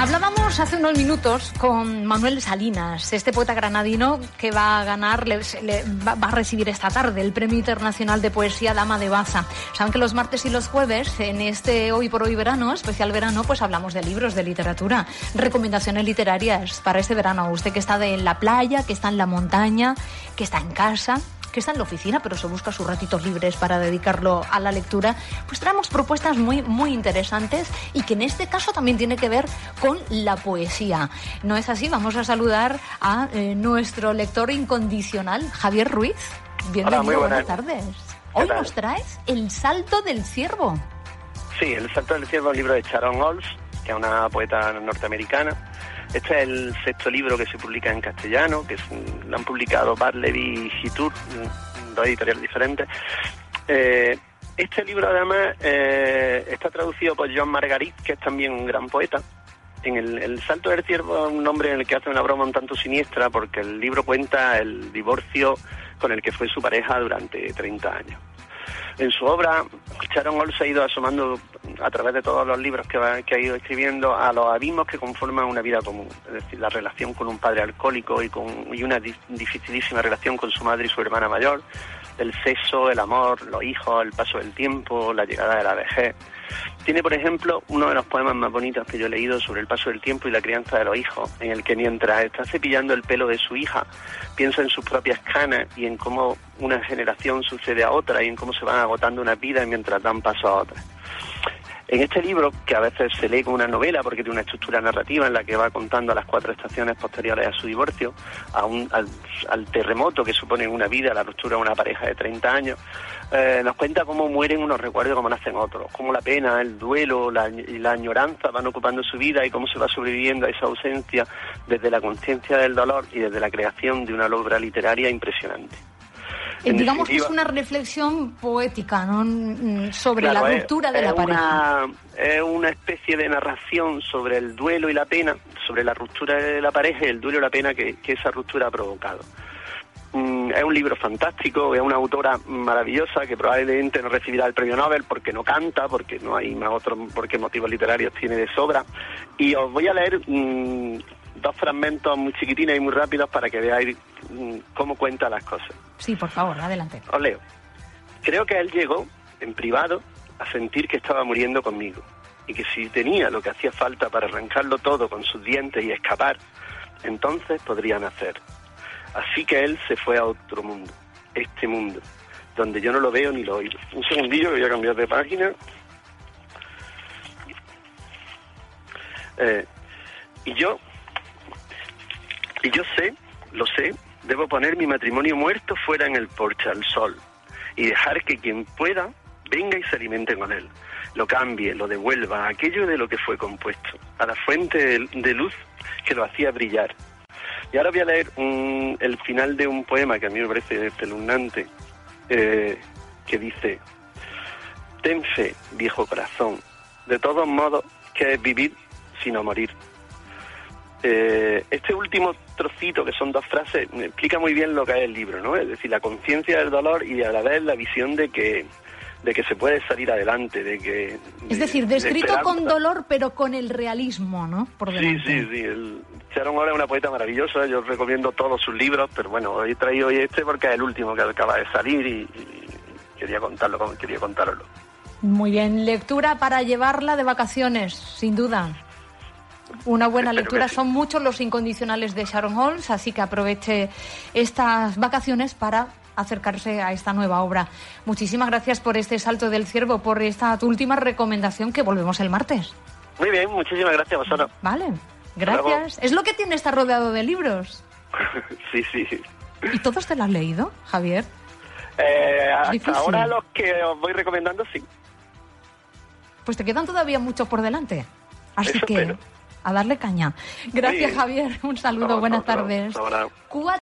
Hablábamos hace unos minutos con Manuel Salinas, este poeta granadino que va a ganar, va, a recibir esta tarde el Premio Internacional de Poesía Dama de Baza. Saben que los martes y los jueves, en este Hoy por Hoy Verano, especial verano, pues hablamos de libros, de literatura, recomendaciones literarias para este verano. Usted que está en la playa, que está en la montaña, que está en casa, que está en la oficina, pero se busca sus ratitos libres para dedicarlo a la lectura, pues traemos propuestas muy, muy interesantes y que en este caso también tiene que ver con la poesía. ¿No es así? Vamos a saludar a eh, nuestro lector incondicional, Javier Ruiz. Bienvenido, Hola, muy buenas. buenas tardes. Hoy nos traes El Salto del Ciervo. Sí, El Salto del Ciervo un libro de Sharon Olds, que es una poeta norteamericana. Este es el sexto libro que se publica en castellano, que es, lo han publicado Barleby y Hitur, dos editoriales diferentes. Eh, este libro además eh, está traducido por John Margarit, que es también un gran poeta. En el, Salto del Ciervo es un nombre en el que hace una broma un tanto siniestra porque el libro cuenta el divorcio con el que fue su pareja durante 30 años. En su obra, Sharon Olds ha ido asomando a través de todos los libros que, va, que, ha ido escribiendo a los abismos que conforman una vida común, es decir, la relación con un padre alcohólico y, con, y una di dificilísima relación con su madre y su hermana mayor, el sexo, el amor, los hijos, el paso del tiempo, la llegada de la vejez. Tiene, por ejemplo, uno de los poemas más bonitos que yo he leído sobre el paso del tiempo y la crianza de los hijos, en el que mientras está cepillando el pelo de su hija, piensa en sus propias canas y en cómo una generación sucede a otra y en cómo se van agotando una vida mientras dan paso a otra. En este libro, que a veces se lee como una novela porque tiene una estructura narrativa en la que va contando las cuatro estaciones posteriores a su divorcio, a un, al, al, terremoto que supone una vida, la ruptura de una pareja de 30 años, eh, nos cuenta cómo mueren unos recuerdos y cómo nacen otros, cómo la pena, el duelo la, y la añoranza van ocupando su vida y cómo se va sobreviviendo a esa ausencia desde la conciencia del dolor y desde la creación de una obra literaria impresionante. En Digamos que es una reflexión poética ¿no? sobre claro, la ruptura de la pareja. Una, es una especie de narración sobre el duelo y la pena, sobre la ruptura de la pareja y el duelo y la pena que, que esa ruptura ha provocado. Mm, es un libro fantástico, es una autora maravillosa que probablemente no recibirá el premio Nobel porque no canta, porque no hay más otros, porque motivos literarios tiene de sobra. Y os voy a leer mmm, dos fragmentos muy chiquitines y muy rápidos para que veáis mmm, cómo cuenta las cosas. Sí, por favor, adelante. Os leo. Creo que él llegó, en privado, a sentir que estaba muriendo conmigo y que si tenía lo que hacía falta para arrancarlo todo con sus dientes y escapar, entonces podría nacer. Así que él se fue a otro mundo, este mundo, donde yo no lo veo ni lo oigo. Un segundillo, voy a cambiar de página. Eh, y yo, y yo sé, lo sé, debo poner mi matrimonio muerto fuera en el porche al sol y dejar que quien pueda venga y se alimente con él, lo cambie, lo devuelva a aquello de lo que fue compuesto, a la fuente de luz que lo hacía brillar. Y ahora voy a leer el final de un poema que a mí me parece espeluznante, eh, que dice, ten fe, viejo corazón, de todos modos, que es vivir sino morir. Eh, este último trocito, que son dos frases, me explica muy bien lo que es el libro, ¿no? Es decir, la conciencia del dolor y a la vez la visión de que de que se puede salir adelante, de que... Es decir, descrito de con dolor, pero con el realismo, ¿no? Por sí, sí, sí. El, Sharon Ora es una poeta maravillosa, yo recomiendo todos sus libros, pero bueno, hoy he traído hoy este porque es el último que acaba de salir y, y quería contarlo, quería contarlo. Muy bien, lectura para llevarla de vacaciones, sin duda una buena lectura. Son muchos los incondicionales de Sharon Holmes, así que aproveche estas vacaciones para acercarse a esta nueva obra. Muchísimas gracias por este salto del ciervo, por esta tu última recomendación que volvemos el martes. Muy bien, muchísimas gracias, Rosana. Vale, gracias. Es lo que tiene estar rodeado de libros. sí, sí. ¿Y todos te los has leído, Javier? Eh, ahora los que os voy recomendando, sí. Pues te quedan todavía muchos por delante. Así que a darle caña. Gracias. Javier. Un saludo, buenas tardes.